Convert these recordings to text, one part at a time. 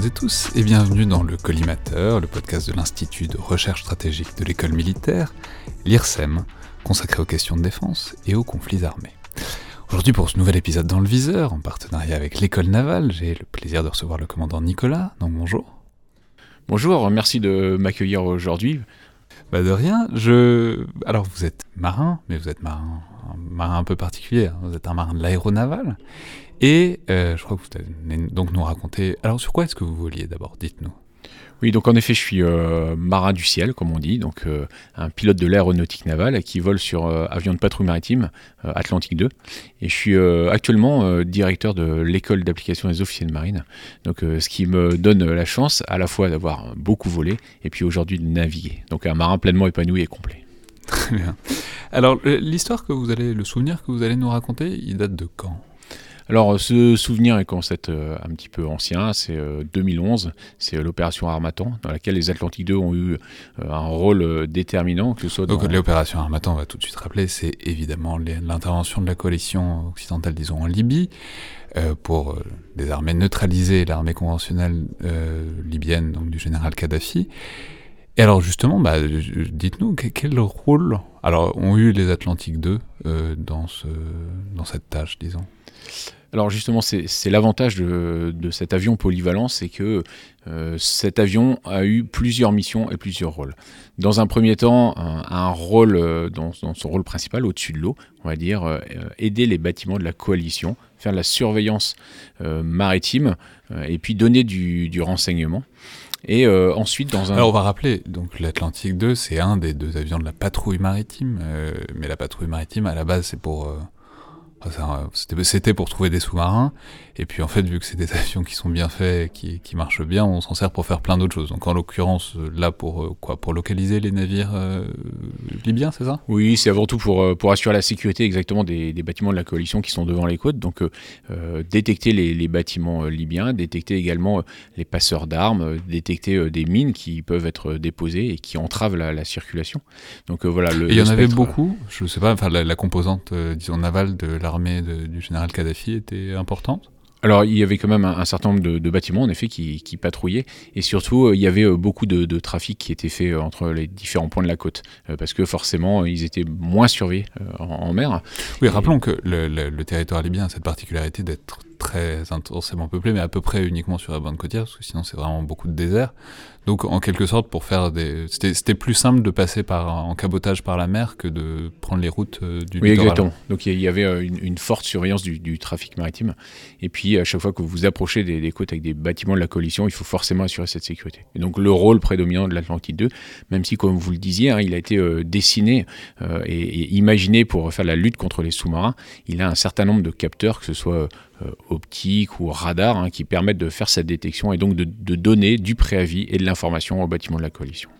Toutes et tous et bienvenue dans le Collimateur, le podcast de l'Institut de recherche stratégique de l'école militaire, l'IRSEM, consacré aux questions de défense et aux conflits armés. Aujourd'hui pour ce nouvel épisode dans le viseur, en partenariat avec l'école navale, j'ai le plaisir de recevoir le commandant Nicolas, donc bonjour. Bonjour, merci de m'accueillir aujourd'hui. Bah de rien, je... Alors vous êtes marin, mais vous êtes marin, un marin un peu particulier, hein. vous êtes un marin de l'aéronaval, et euh, je crois que vous allez donc nous raconter... Alors sur quoi est-ce que vous voliez d'abord, dites-nous oui, donc en effet, je suis euh, marin du ciel, comme on dit, donc euh, un pilote de l'aéronautique navale qui vole sur euh, avion de patrouille maritime Atlantique 2. Et je suis actuellement directeur de l'école d'application des officiers de marine, donc ce qui me donne la chance à la fois d'avoir beaucoup volé et puis aujourd'hui de naviguer. Donc un marin pleinement épanoui et complet. Très bien. Alors l'histoire que vous allez, le souvenir que vous allez nous raconter, il date de quand? Alors, ce souvenir est quand c'est euh, un petit peu ancien, c'est 2011, euh, c'est euh, l'opération Armatan, dans laquelle les Atlantiques 2 ont eu un rôle déterminant, que ce soit Donc, l'opération Armatan, on va tout de suite rappeler, c'est évidemment l'intervention de la coalition occidentale, disons, en Libye, pour neutraliser l'armée conventionnelle libyenne, donc du général Kadhafi. Et alors justement, bah, dites-nous quel rôle alors ont eu les Atlantiques 2 dans, ce, dans cette tâche, disons? Alors justement, c'est l'avantage de, cet avion polyvalent, c'est que euh, cet avion a eu plusieurs missions et plusieurs rôles. Dans un premier temps, un, rôle euh, dans, son rôle principal au-dessus de l'eau, on va dire euh, aider les bâtiments de la coalition, faire de la surveillance maritime et puis donner du, renseignement. Et ensuite, dans un. Alors, on va rappeler, donc l'Atlantique 2, c'est un des deux avions de la patrouille maritime. mais la patrouille maritime, à la base, c'est pour c'était pour trouver des sous-marins, et puis en fait, vu que c'est des avions qui sont bien faits, qui, qui marchent bien, on s'en sert pour faire plein d'autres choses. Donc en l'occurrence, euh, là pour euh, quoi? Pour localiser les navires euh, libyens, c'est ça? Oui, c'est avant tout pour, pour assurer la sécurité exactement des, des, bâtiments de la coalition qui sont devant les côtes. Donc détecter les, les, bâtiments libyens, détecter également les passeurs d'armes, détecter des mines qui peuvent être déposées et qui entravent la, la circulation. Donc voilà. Le, il y en avait beaucoup. Je ne sais pas. Enfin, la, la composante, disons navale de la l'armée du général Kadhafi était importante alors, il y avait quand même un, certain nombre de, bâtiments, en effet, qui, patrouillaient. Et surtout, euh, il y avait euh, beaucoup de, trafic qui était fait euh, entre les différents points de la côte. parce que forcément, ils étaient moins surveillés en, mer. Oui, rappelons que le, le, territoire libyen a cette particularité d'être très intensément peuplé, mais à peu près uniquement sur la bande côtière, parce que sinon c'est vraiment beaucoup de désert. Donc en quelque sorte, pour faire des, c'était plus simple de passer par en cabotage par la mer que de prendre les routes euh, du oui, exactement. Donc il y avait euh, une, forte surveillance du, trafic maritime. Et puis à chaque fois que vous vous approchez des, côtes avec des bâtiments de la coalition, il faut forcément assurer cette sécurité. Et donc le rôle prédominant de l'Atlantide 2, même si comme vous le disiez, hein, il a été euh, dessiné et, et, imaginé pour faire la lutte contre les sous-marins, il a un certain nombre de capteurs, que ce soit optiques ou radars hein, qui permettent de faire cette détection et donc de, donner du préavis et de l'information au bâtiment de la coalition.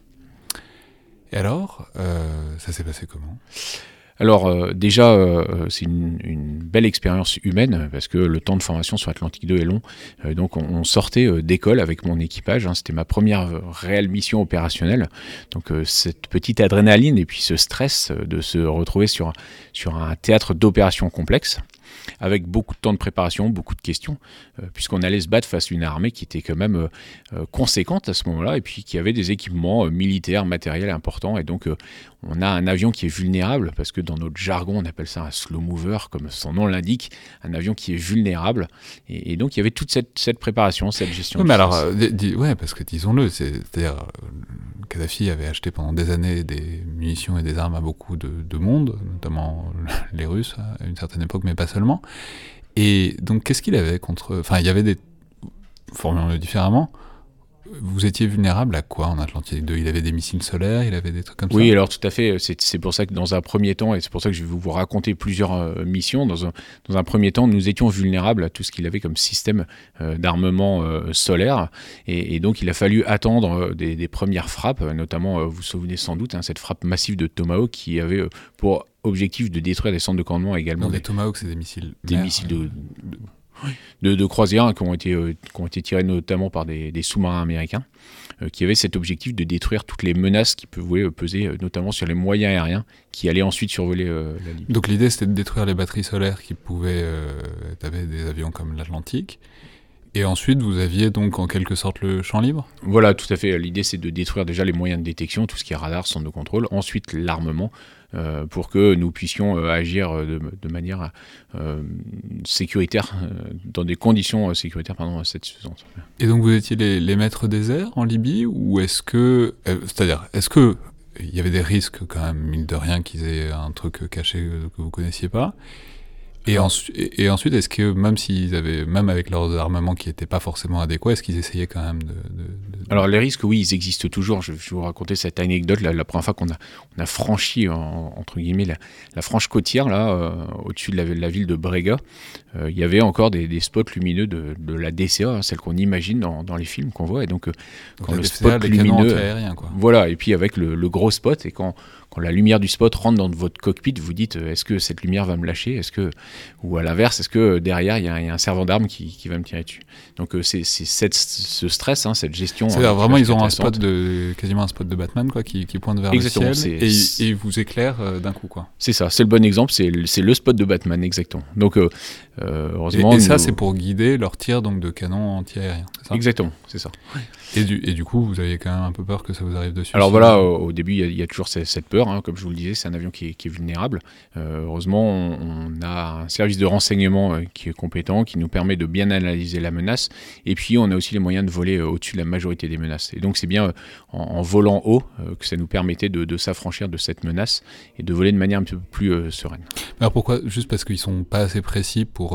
Et alors, euh, ça s'est passé comment? Alors euh, déjà, c'est une, belle expérience humaine parce que le temps de formation sur Atlantique 2 est long. donc on, sortait d'école avec mon équipage. Hein. C'était ma première réelle mission opérationnelle. Donc cette petite adrénaline et puis ce stress de se retrouver sur, sur un théâtre d'opération complexe avec beaucoup de temps de préparation, beaucoup de questions, euh, puisqu'on allait se battre face à une armée qui était quand même euh, euh, conséquente à ce moment-là, et puis qui avait des équipements militaires, matériels importants, et donc on a un avion qui est vulnérable, parce que dans notre jargon on appelle ça un slow mover, comme son nom l'indique, un avion qui est vulnérable, et, donc il y avait toute cette, préparation, cette gestion. Oui, mais alors, ouais, parce que disons-le, c'est-à-dire Kadhafi avait acheté pendant des années des munitions et des armes à beaucoup de, monde, notamment les Russes à une certaine époque, mais pas seulement. Et donc, qu'est-ce qu'il avait contre. Enfin, il y avait des. Formulons-le différemment vous étiez vulnérable à quoi en Atlantide 2 Il avait des missiles solaires, il avait des trucs comme ça? Oui, alors tout à fait. C'est pour ça que dans un premier temps, et c'est pour ça que je vais vous raconter plusieurs euh, missions, dans un, dans un, premier temps, nous étions vulnérables à tout ce qu'il avait comme système euh, d'armement euh, solaire. Et, donc il a fallu attendre des, premières frappes, notamment, vous vous souvenez sans doute, hein, cette frappe massive de Tomahawk qui avait pour objectif de détruire des centres de commandement également. des Tomahawk, c'est des missiles. Des missiles de de, croisière qui, ont été, euh, qui ont été tirés notamment par des, sous-marins américains, euh, qui avaient cet objectif de détruire toutes les menaces qui pouvaient euh, peser notamment sur les moyens aériens qui allaient ensuite survoler la Libye. Donc l'idée c'était de détruire les batteries solaires qui pouvaient taper des avions comme l'Atlantique. Et ensuite, vous aviez donc en quelque sorte le champ libre? Voilà, tout à fait. L'idée, c'est de détruire déjà les moyens de détection, tout ce qui est radar, centre de contrôle. Ensuite, l'armement, euh, pour que nous puissions euh, agir de, manière euh, sécuritaire, dans des conditions sécuritaires pardon, satisfaisantes. Et donc, vous étiez les, les maîtres des airs en Libye Ou est-ce que. C'est-à-dire, est-ce que. Il y avait des risques quand même, mine de rien, qu'ils aient un truc caché que vous connaissiez pas? Et, ensuite, est-ce que même s'ils avaient, même avec leurs armements qui n'étaient pas forcément adéquats, est-ce qu'ils essayaient quand même de, Alors les risques, oui, ils existent toujours. Je, vais vous raconter cette anecdote. La, la première fois qu'on a, franchi entre guillemets la, franche côtière là, euh, au-dessus de la, ville de Brega, il y avait encore des, spots lumineux de, la DCA, hein, celle qu'on imagine dans, les films qu'on voit. Et donc, euh, quand le spot lumineux, quoi. voilà, et puis avec le, le gros spot et quand quand la lumière du spot rentre dans votre cockpit, vous dites euh, est-ce que cette lumière va me lâcher? Est-ce que ou à l'inverse, est-ce que euh, derrière il y, a un servant d'armes qui, va me tirer dessus? Donc euh, c'est ce stress, hein, cette gestion. C'est vraiment ils ont un spot de quasiment un spot de Batman quoi, qui, pointe vers le ciel et, et vous éclaire d'un coup quoi. C'est ça, c'est le bon exemple, c'est le spot de Batman exactement. Donc heureusement. Et, ça c'est pour guider leur tir donc de canon anti-aérien. Exactement, c'est ça. Et du, et du coup, vous aviez quand même un peu peur que ça vous arrive dessus Alors voilà, au, début, il y, a toujours cette, peur. Hein, comme je vous le disais, c'est un avion qui est, vulnérable. Euh, heureusement, on, a un service de renseignement euh, qui est compétent, qui nous permet de bien analyser la menace. Et puis, on a aussi les moyens de voler euh, au-dessus de la majorité des menaces. Et donc, c'est bien en, volant haut que ça nous permettait de, s'affranchir de cette menace et de voler de manière un peu plus sereine. Alors pourquoi? Juste parce qu'ils sont pas assez précis pour...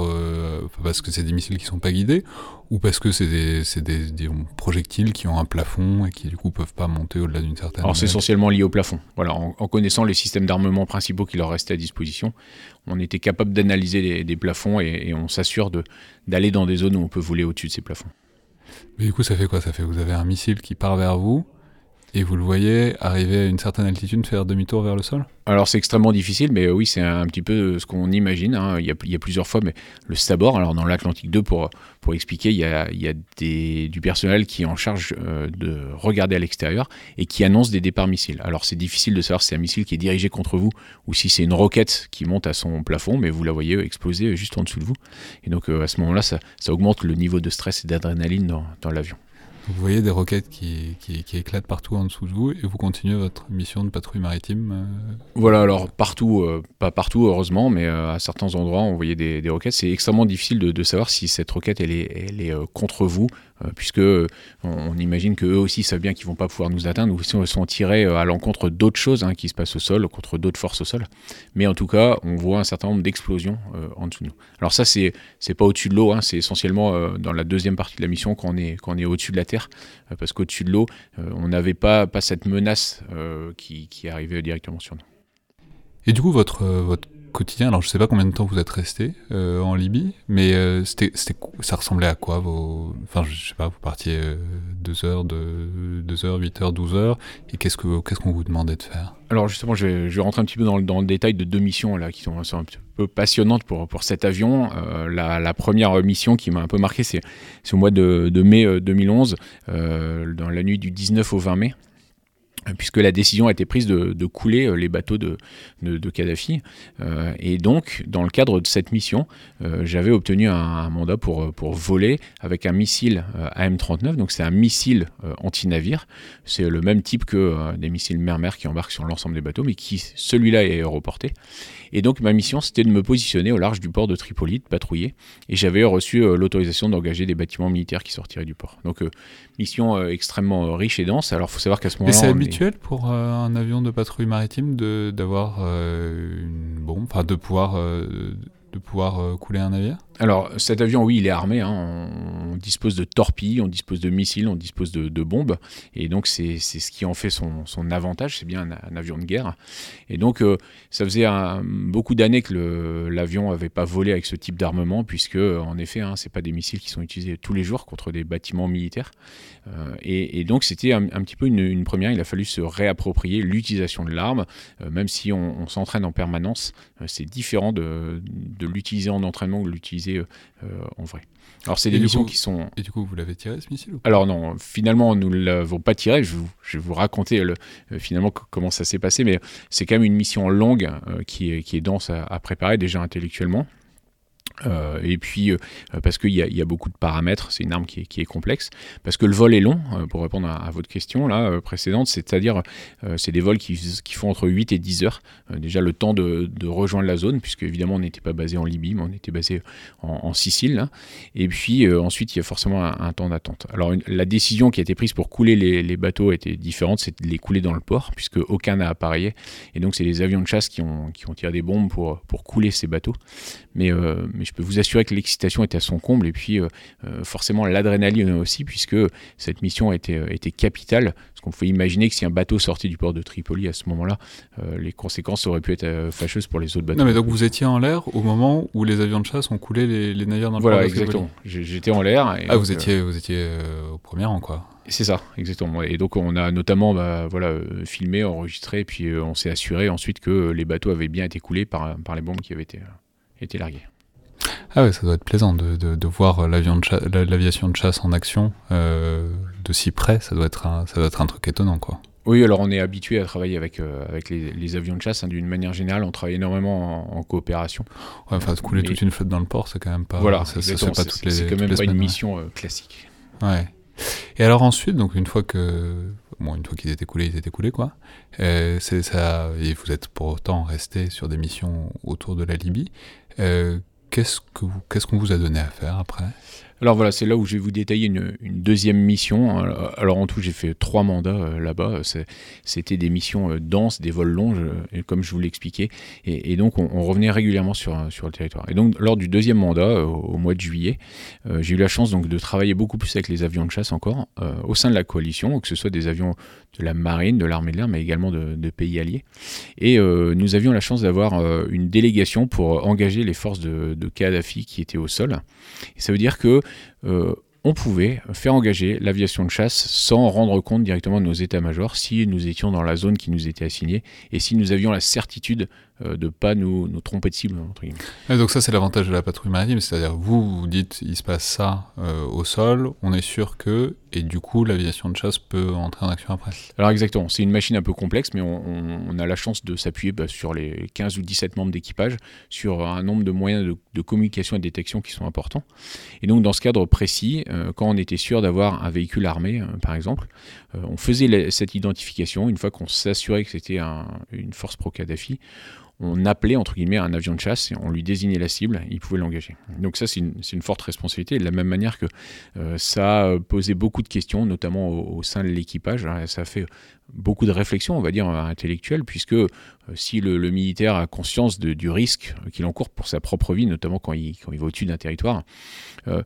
parce que c'est des missiles qui sont pas guidés ou parce que c'est des, des, projectiles qui ont un plafond et qui du coup peuvent pas monter au-delà d'une certaine. Alors c'est essentiellement lié au plafond. Voilà, en, connaissant les systèmes d'armement principaux qui leur restaient à disposition, on était capable d'analyser des plafonds et, on s'assure d'aller dans des zones où on peut voler au-dessus de ces plafonds. Mais du coup, ça fait quoi? Ça fait vous avez un missile qui part vers vous, et vous le voyez arriver à une certaine altitude, faire demi-tour vers le sol? Alors c'est extrêmement difficile, mais oui, c'est un petit peu ce qu'on imagine. Hein. Il, y a, plusieurs fois, mais le Stabor, alors dans l'Atlantique 2, pour, pour expliquer, il y a, il y a du personnel qui est en charge euh, de regarder à l'extérieur et qui annonce des départs missiles. Alors c'est difficile de savoir si c'est un missile qui est dirigé contre vous ou si c'est une roquette qui monte à son plafond, mais vous la voyez exploser juste en dessous de vous. Et donc euh, à ce moment-là, ça, ça, augmente le niveau de stress et d'adrénaline dans, dans l'avion. Vous voyez des roquettes qui, qui, éclatent partout en dessous de vous et vous continuez votre mission de patrouille maritime euh Voilà, alors partout, euh, pas partout heureusement, mais euh, à certains endroits on voyait des, roquettes. C'est extrêmement difficile de, savoir si cette roquette elle est, elle est contre vous puisque on, imagine qu'eux aussi savent bien qu'ils vont pas pouvoir nous atteindre, ou ils sont tirés euh, à l'encontre d'autres choses hein, qui se passent au sol, contre d'autres forces au sol. Mais en tout cas, on voit un certain nombre d'explosions euh, en dessous de nous. Alors ça, c'est c'est pas au-dessus de l'eau, hein, c'est essentiellement dans la deuxième partie de la mission quand on est est au-dessus de la terre, parce qu'au-dessus de l'eau, on n'avait pas pas cette menace qui, qui arrivait directement sur nous. Et du coup, votre, votre quotidien. Alors je sais pas combien de temps vous êtes resté euh, en Libye, mais euh, c'était, ça ressemblait à quoi vos... Enfin je sais pas, vous partiez 2 euh, heures, de 2 heures, 8 heures, 12 heures, et qu'est-ce, que, qu'est-ce qu'on vous demandait de faire? Alors justement, je vais, je vais, rentrer un petit peu dans, dans, le détail de deux missions là, qui sont, un petit peu passionnantes pour, pour cet avion. La, la, première mission qui m'a un peu marqué, c'est, au mois de mai 2011, dans la nuit du 19 au 20 mai puisque la décision a été prise de, couler euh, les bateaux de, de, Kadhafi. Euh, et donc, dans le cadre de cette mission, euh, j'avais obtenu un, mandat pour, pour voler avec un missile AM-39. Donc, c'est un missile anti-navire. C'est le même type que des missiles mer-mer qui embarquent sur l'ensemble des bateaux, mais qui, celui-là, est aéroporté. Et donc, ma mission, c'était de me positionner au large du port de Tripoli, de patrouiller. Et j'avais reçu l'autorisation d'engager des bâtiments militaires qui sortiraient du port. Donc, mission extrêmement riche et dense. Alors, il faut savoir qu'à ce moment-là pour euh, un avion de patrouille maritime d'avoir euh, une bombe, enfin de pouvoir euh, de pouvoir couler un navire? Alors cet avion, oui, il est armé. Hein. On, dispose de torpilles, on dispose de missiles, on dispose de, bombes. Et donc c'est ce qui en fait son, avantage. C'est bien un, avion de guerre. Et donc euh, ça faisait beaucoup d'années que l'avion n'avait pas volé avec ce type d'armement, puisque en effet, hein, c'est pas des missiles qui sont utilisés tous les jours contre des bâtiments militaires. Euh, et, donc c'était un, petit peu une, première. Il a fallu se réapproprier l'utilisation de l'arme, euh, même si on, s'entraîne en permanence. c'est différent de, de l'utiliser en entraînement ou de l'utiliser euh, en vrai. Alors c'est des missions qui sont... Et du coup, vous l'avez tiré ce missile Alors non, finalement, nous ne l'avons pas tiré. Je, vais vous raconter le, euh, finalement comment ça s'est passé, mais c'est quand même une mission longue euh, qui, est, qui est dense à, préparer déjà intellectuellement. Euh, et puis euh, parce qu'il y, a beaucoup de paramètres, c'est une arme qui est, complexe, parce que le vol est long, euh, pour répondre à, votre question là précédente, c'est-à-dire c'est des vols qui, font entre 8 et 10 heures, déjà le temps de, rejoindre la zone, puisque évidemment on n'était pas basé en Libye, mais on était basé en, Sicile, là. et puis ensuite il y a forcément un, temps d'attente. Alors la décision qui a été prise pour couler les, bateaux était différente, c'est de les couler dans le port, puisque aucun n'a appareillé, et donc c'est les avions de chasse qui ont, tiré des bombes pour, couler ces bateaux, mais je peux vous assurer que l'excitation était à son comble et puis euh, euh, forcément l'adrénaline aussi puisque cette mission était, euh, était capitale. Parce qu'on pouvait imaginer que si un bateau sortait du port de Tripoli à ce moment-là, euh, les conséquences auraient pu être fâcheuses pour les autres bateaux. Non mais donc vous étiez en l'air au moment où les avions de chasse ont coulé les, les navires dans le voilà, port de Tripoli Voilà, exactement. J'étais en l'air. Ah vous étiez, vous étiez au premier rang quoi c'est ça, exactement. Et donc on a notamment bah, voilà, filmé, enregistré, puis on s'est assuré ensuite que les bateaux avaient bien été coulés par, par les bombes qui avaient été, euh, été larguées. Ah ouais, ça doit être plaisant de, de, de voir l'aviation de, l'aviation de chasse en action euh, de si près. Ça doit être un, ça doit être un truc étonnant, quoi. Oui, alors on est habitué à travailler avec, euh, avec les, les, avions de chasse. Hein, D'une manière générale, on travaille énormément en, en coopération. Ouais, enfin, couler Mais... toute une flotte dans le port, c'est quand même pas. Voilà, ça, ça, ça pas toutes les. C'est quand même pas semaines, une mission euh, classique. Ouais. Et alors ensuite, donc une fois que bon, une fois qu'ils étaient coulés, ils étaient coulés quoi. Euh, c'est ça. Et vous êtes pour autant resté sur des missions autour de la Libye. Euh, qu'est-ce que qu'est-ce qu'on vous a donné à faire après? Alors voilà, c'est là où je vais vous détailler une, deuxième mission. Alors en tout, j'ai fait trois mandats euh, là-bas. C'était des missions euh, denses, des vols longs, comme je vous l'expliquais. Et, donc on, revenait régulièrement sur, sur le territoire. Et donc lors du deuxième mandat, euh, au, mois de juillet, euh, j'ai eu la chance donc de travailler beaucoup plus avec les avions de chasse encore euh, au sein de la coalition, que ce soit des avions de la marine, de l'armée de l'air, mais également de, pays alliés. Et euh, nous avions la chance d'avoir une délégation pour engager les forces de, de Kadhafi qui étaient au sol. Et ça veut dire que euh, on pouvait faire engager l'aviation de chasse sans rendre compte directement de nos états-majors si nous étions dans la zone qui nous était assignée et si nous avions la certitude euh, de ne pas nous, nous, tromper de cible. Et donc ça c'est l'avantage de la patrouille maritime, c'est-à-dire vous vous dites il se passe ça euh, au sol, on est sûr que, et du coup l'aviation de chasse peut entrer en action après. Alors exactement, c'est une machine un peu complexe, mais on, on, on a la chance de s'appuyer bah, sur les 15 ou 17 membres d'équipage, sur un nombre de moyens de, de, communication et de détection qui sont importants. Et donc dans ce cadre précis, euh, quand on était sûr d'avoir un véhicule armé, euh, par exemple, euh, on faisait la, cette identification, une fois qu'on s'assurait que c'était un, une force pro-Kadhafi, on appelait entre guillemets un avion de chasse on lui désignait la cible, il pouvait l'engager. Donc ça c'est une, forte responsabilité, de la même manière que euh, ça posé beaucoup de questions, notamment au, sein de l'équipage, ça a fait beaucoup de réflexions, on va dire, intellectuelles, puisque euh, si le, militaire a conscience du risque qu'il encourt pour sa propre vie, notamment quand il, quand il va au-dessus d'un territoire, euh,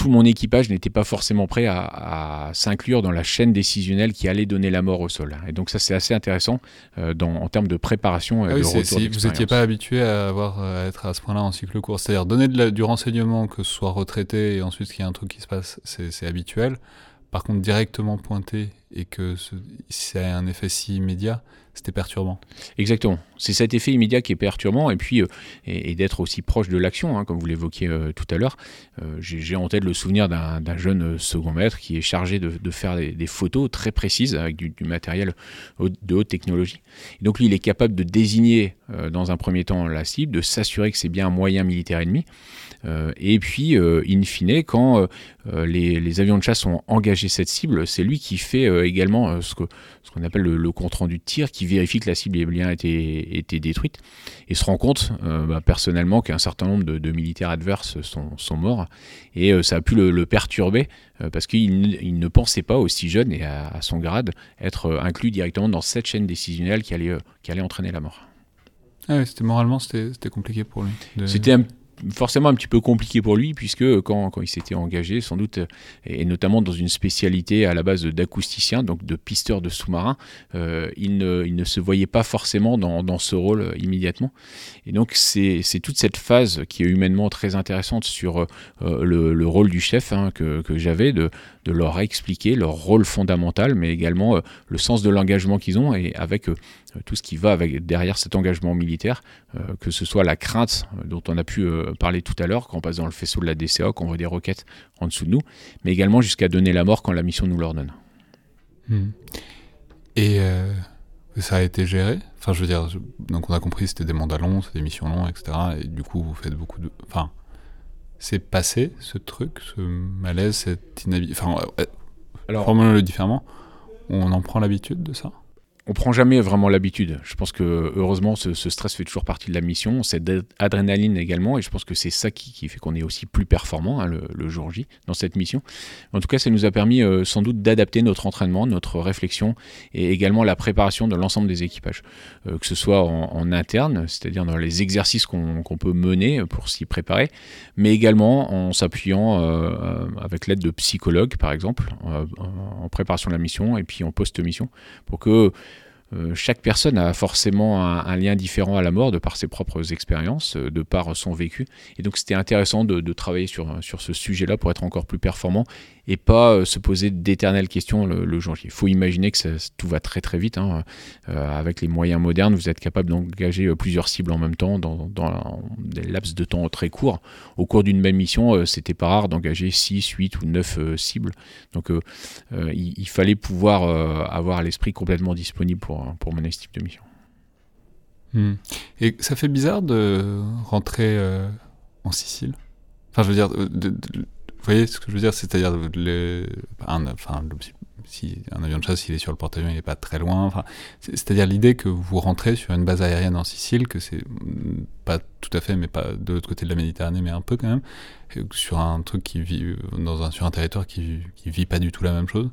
tout mon équipage n'était pas forcément prêt à, à s'inclure dans la chaîne décisionnelle qui allait donner la mort au sol. Et donc ça c'est assez intéressant euh, dans, en termes de préparation. Ah oui, de vous n'étiez pas habitué à, avoir, à être à ce point-là en cycle court, c'est-à-dire donner de la, du renseignement, que ce soit retraité et ensuite qu'il y ait un truc qui se passe, c'est habituel. Par contre, directement pointé et que c'est un effet si immédiat, c'était perturbant. Exactement. C'est cet effet immédiat qui est perturbant et puis euh, et, d'être aussi proche de l'action, hein, comme vous l'évoquiez euh, tout à l'heure. Euh, J'ai en tête le souvenir d'un jeune second maître qui est chargé de, faire des, photos très précises avec du, matériel de haute technologie. Donc lui, il est capable de désigner dans un premier temps la cible, de s'assurer que c'est bien un moyen militaire ennemi. Et puis, in fine, quand les, avions de chasse ont engagé cette cible, c'est lui qui fait également ce qu'on ce qu appelle le, le compte rendu de tir, qui vérifie que la cible bien été, été détruite, et se rend compte euh, bah, personnellement qu'un certain nombre de, de, militaires adverses sont, sont morts, et euh, ça a pu le, le perturber, euh, parce qu'il il ne pensait pas, aussi jeune et à, à son grade, être inclus directement dans cette chaîne décisionnelle qui allait, qui allait entraîner la mort. Ah oui, c'était moralement, c'était compliqué pour lui. De... C'était un forcément un petit peu compliqué pour lui, puisque quand, quand il s'était engagé, sans doute, et notamment dans une spécialité à la base d'acousticien, donc de pisteur de sous-marins, euh, il, ne, il ne se voyait pas forcément dans, dans ce rôle immédiatement. Et donc c'est toute cette phase qui est humainement très intéressante sur euh, le, le, rôle du chef hein, que, que j'avais, de, de leur expliquer leur rôle fondamental, mais également euh, le sens de l'engagement qu'ils ont, et avec euh, tout ce qui va avec, derrière cet engagement militaire, euh, que ce soit la crainte dont on a pu parler tout à l'heure, quand on passe dans le faisceau de la DCA, qu'on voit des roquettes en dessous de nous, mais également jusqu'à donner la mort quand la mission nous l'ordonne. Mmh. Et euh, ça a été géré? Enfin, je veux dire, donc on a compris, c'était des mandats longs, c'est des missions longues, etc. Et du coup, vous faites beaucoup de... Enfin, c'est passé ce truc, ce malaise, cette inhabitude. Enfin, alors, formons-le différemment. On en prend l'habitude de ça? On prend jamais vraiment l'habitude. Je pense que heureusement, ce, stress fait toujours partie de la mission, cette adrénaline également, et je pense que c'est ça qui, fait qu'on est aussi plus performant hein, le, jour J dans cette mission. En tout cas, ça nous a permis euh, sans doute d'adapter notre entraînement, notre réflexion, et également la préparation de l'ensemble des équipages, euh, que ce soit en, interne, c'est-à-dire dans les exercices qu'on peut mener pour s'y préparer, mais également en s'appuyant euh, avec l'aide de psychologues, par exemple, en préparation de la mission et puis en post-mission, pour que euh, chaque personne a forcément un, lien différent à la mort de par ses propres expériences, euh, de par son vécu. Et donc c'était intéressant de, travailler sur, sur ce sujet-là pour être encore plus performant et pas euh, se poser d'éternelles questions le, jour J. Il faut imaginer que tout va très très vite. Hein. avec les moyens modernes, vous êtes capable d'engager plusieurs cibles en même temps dans, des laps de temps très courts. Au cours d'une même mission, c'était pas rare d'engager 6, 8 ou 9 cibles. Donc il, fallait pouvoir avoir l'esprit complètement disponible pour pour, mener ce type de mission. Hmm. Et ça fait bizarre de rentrer euh, en Sicile Enfin, je veux dire, vous voyez ce que je veux dire? C'est-à-dire, enfin, si un avion de chasse, il est sur le porte-avions, il n'est pas très loin. Enfin, c'est-à-dire l'idée que vous rentrez sur une base aérienne en Sicile, que c'est pas tout à fait, mais pas de l'autre côté de la Méditerranée, mais un peu quand même, sur un truc qui vit dans un, sur un territoire qui, qui vit pas du tout la même chose.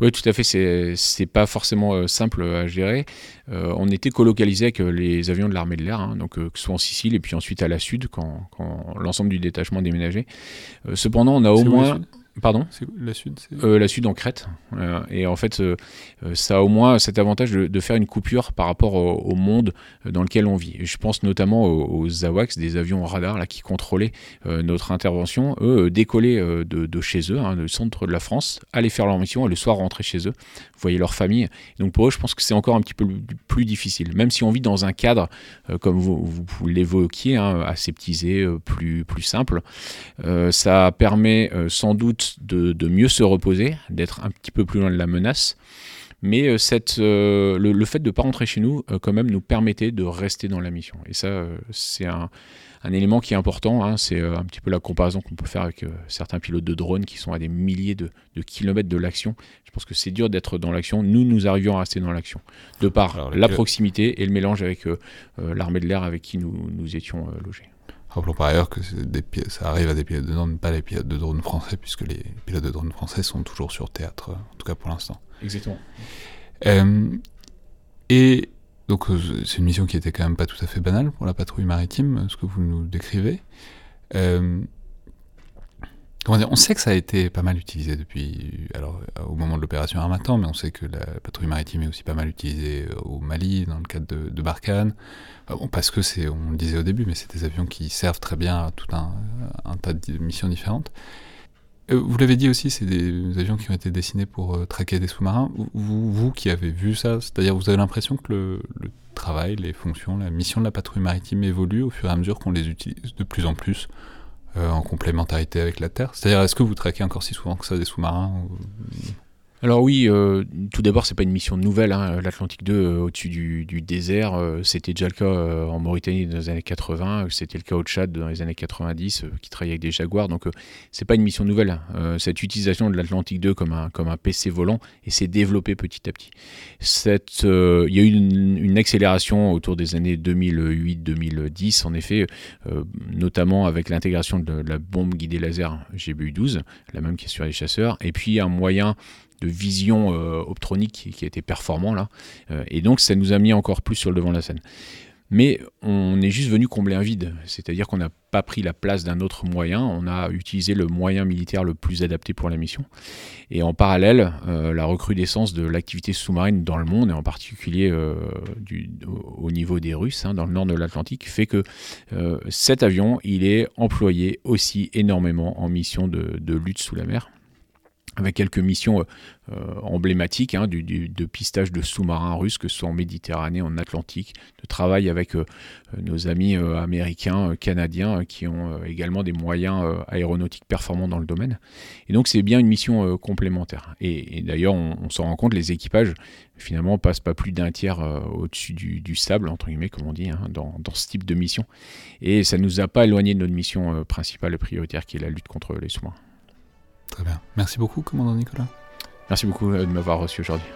Oui, tout à fait. C'est, c'est pas forcément euh, simple à gérer. Euh, on était colocalisé avec euh, les avions de l'armée de l'air, hein, donc que ce soit en Sicile et puis ensuite à la Sud quand, quand l'ensemble du détachement déménageait. cependant, on a au moins Pardon La Sud euh, La Sud en Crète. Euh, et en fait, euh, ça a au moins cet avantage de, faire une coupure par rapport au, monde dans lequel on vit. je pense notamment aux, aux, AWACS, des avions radar là, qui contrôlaient notre intervention. Eux décollaient de, chez eux, hein, du centre de la France, allaient faire leur mission et le soir rentrer chez eux, voyaient leur famille. Donc pour eux, je pense que c'est encore un petit peu plus difficile. Même si on vit dans un cadre, comme vous, vous l'évoquiez, hein, aseptisé, plus, plus simple, ça permet sans doute de, mieux se reposer, d'être un petit peu plus loin de la menace. Mais euh, cette, euh, le, fait de ne pas rentrer chez nous, euh, quand même, nous permettait de rester dans la mission. Et ça, c'est un, élément qui est important. Hein. c'est un petit peu la comparaison qu'on peut faire avec certains pilotes de drones qui sont à des milliers de, kilomètres de l'action. Je pense que c'est dur d'être dans l'action. Nous, nous arrivions à rester dans l'action. De par la proximité et le mélange avec l'armée de l'air avec qui nous, nous étions logés. Rappelons par ailleurs que des, ça arrive à des pilotes de drones, pas les pilotes de drones français, puisque les pilotes de drones français sont toujours sur théâtre, en tout cas pour l'instant. Exactement. Euh, et donc euh, c'est une mission qui était quand même pas tout à fait banale pour la patrouille maritime, ce que vous nous décrivez. Euh, on sait que ça a été pas mal utilisé depuis, alors au moment de l'opération Armatan, mais on sait que la patrouille maritime est aussi pas mal utilisée euh, au Mali dans le cadre de, Barkhane, parce que c'est, on le disait au début, mais c'est des avions qui servent très bien à tout un, tas de missions différentes. Euh, vous l'avez dit aussi, c'est des avions qui ont été dessinés pour euh, traquer des sous-marins. Vous, vous qui avez vu ça, c'est-à-dire vous avez l'impression que le, travail, les fonctions, la mission de la patrouille maritime évolue au fur et à mesure qu'on les utilise de plus en plus? euh, en complémentarité avec la Terre. C'est-à-dire, est-ce que vous traquez encore si souvent que ça des sous-marins alors oui, euh, tout d'abord, c'est pas une mission nouvelle. Hein. L'Atlantique 2 euh, au-dessus du, désert, euh, c'était déjà le cas en Mauritanie dans les années 80, c'était le cas au Tchad dans les années 90, qui travaillait avec des Jaguars. Donc c'est pas une mission nouvelle. Hein. cette utilisation de l'Atlantique 2 comme un, comme un PC volant et s'est développée petit à petit. Il y a eu une, accélération autour des années 2008-2010, en effet, notamment avec l'intégration de, la bombe guidée laser GBU-12, la même qui est sur les chasseurs, et puis un moyen de vision euh, optronique qui, été performant là. Euh, et donc ça nous a mis encore plus sur le devant de la scène. Mais on est juste venu combler un vide, c'est-à-dire qu'on n'a pas pris la place d'un autre moyen, on a utilisé le moyen militaire le plus adapté pour la mission. Et en parallèle, euh, la recrudescence de l'activité sous-marine dans le monde, et en particulier au niveau des Russes, hein, dans le nord de l'Atlantique, fait que cet avion, il est employé aussi énormément en mission de lutte sous la mer. Avec quelques missions euh, emblématiques hein, de pistage de sous-marins russes, que ce soit en Méditerranée, en Atlantique, de travail avec euh, nos amis euh, américains, canadiens, qui ont également des moyens aéronautiques performants dans le domaine. Et donc c'est bien une mission complémentaire. Et, d'ailleurs, on, s'en rend compte, les équipages finalement passent pas plus d'un tiers au-dessus du, sable, entre guillemets, comme on dit, hein, dans, dans, ce type de mission. Et ça ne nous a pas éloigné de notre mission principale et prioritaire, qui est la lutte contre les sous-marins. Très bien. Merci beaucoup, commandant Nicolas. Merci beaucoup de m'avoir reçu aujourd'hui.